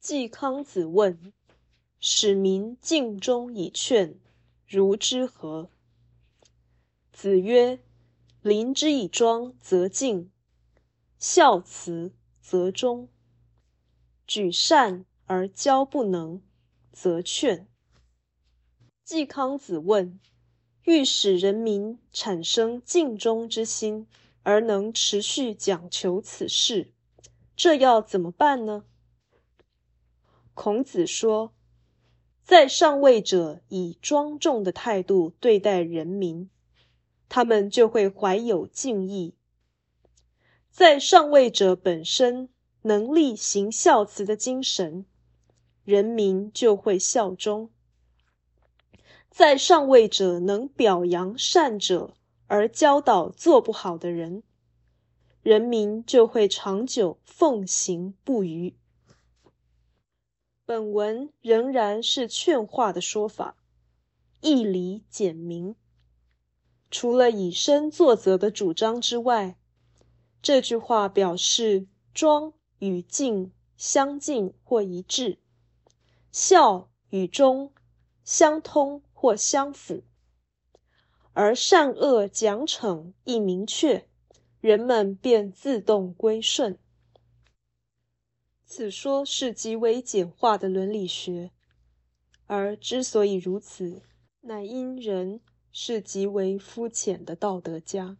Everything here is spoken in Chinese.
季康子问：“使民尽忠以劝，如之何？”子曰：“临之以庄则敬，孝慈则忠。举善而教不能，则劝。”季康子问：“欲使人民产生尽忠之心，而能持续讲求此事，这要怎么办呢？”孔子说：“在上位者以庄重的态度对待人民，他们就会怀有敬意；在上位者本身能力行孝慈的精神，人民就会效忠；在上位者能表扬善者而教导做不好的人，人民就会长久奉行不渝。”本文仍然是劝化的说法，义理简明。除了以身作则的主张之外，这句话表示庄与敬相近或一致，孝与忠相通或相符，而善恶奖惩一明确，人们便自动归顺。此说是极为简化的伦理学，而之所以如此，乃因人是极为肤浅的道德家。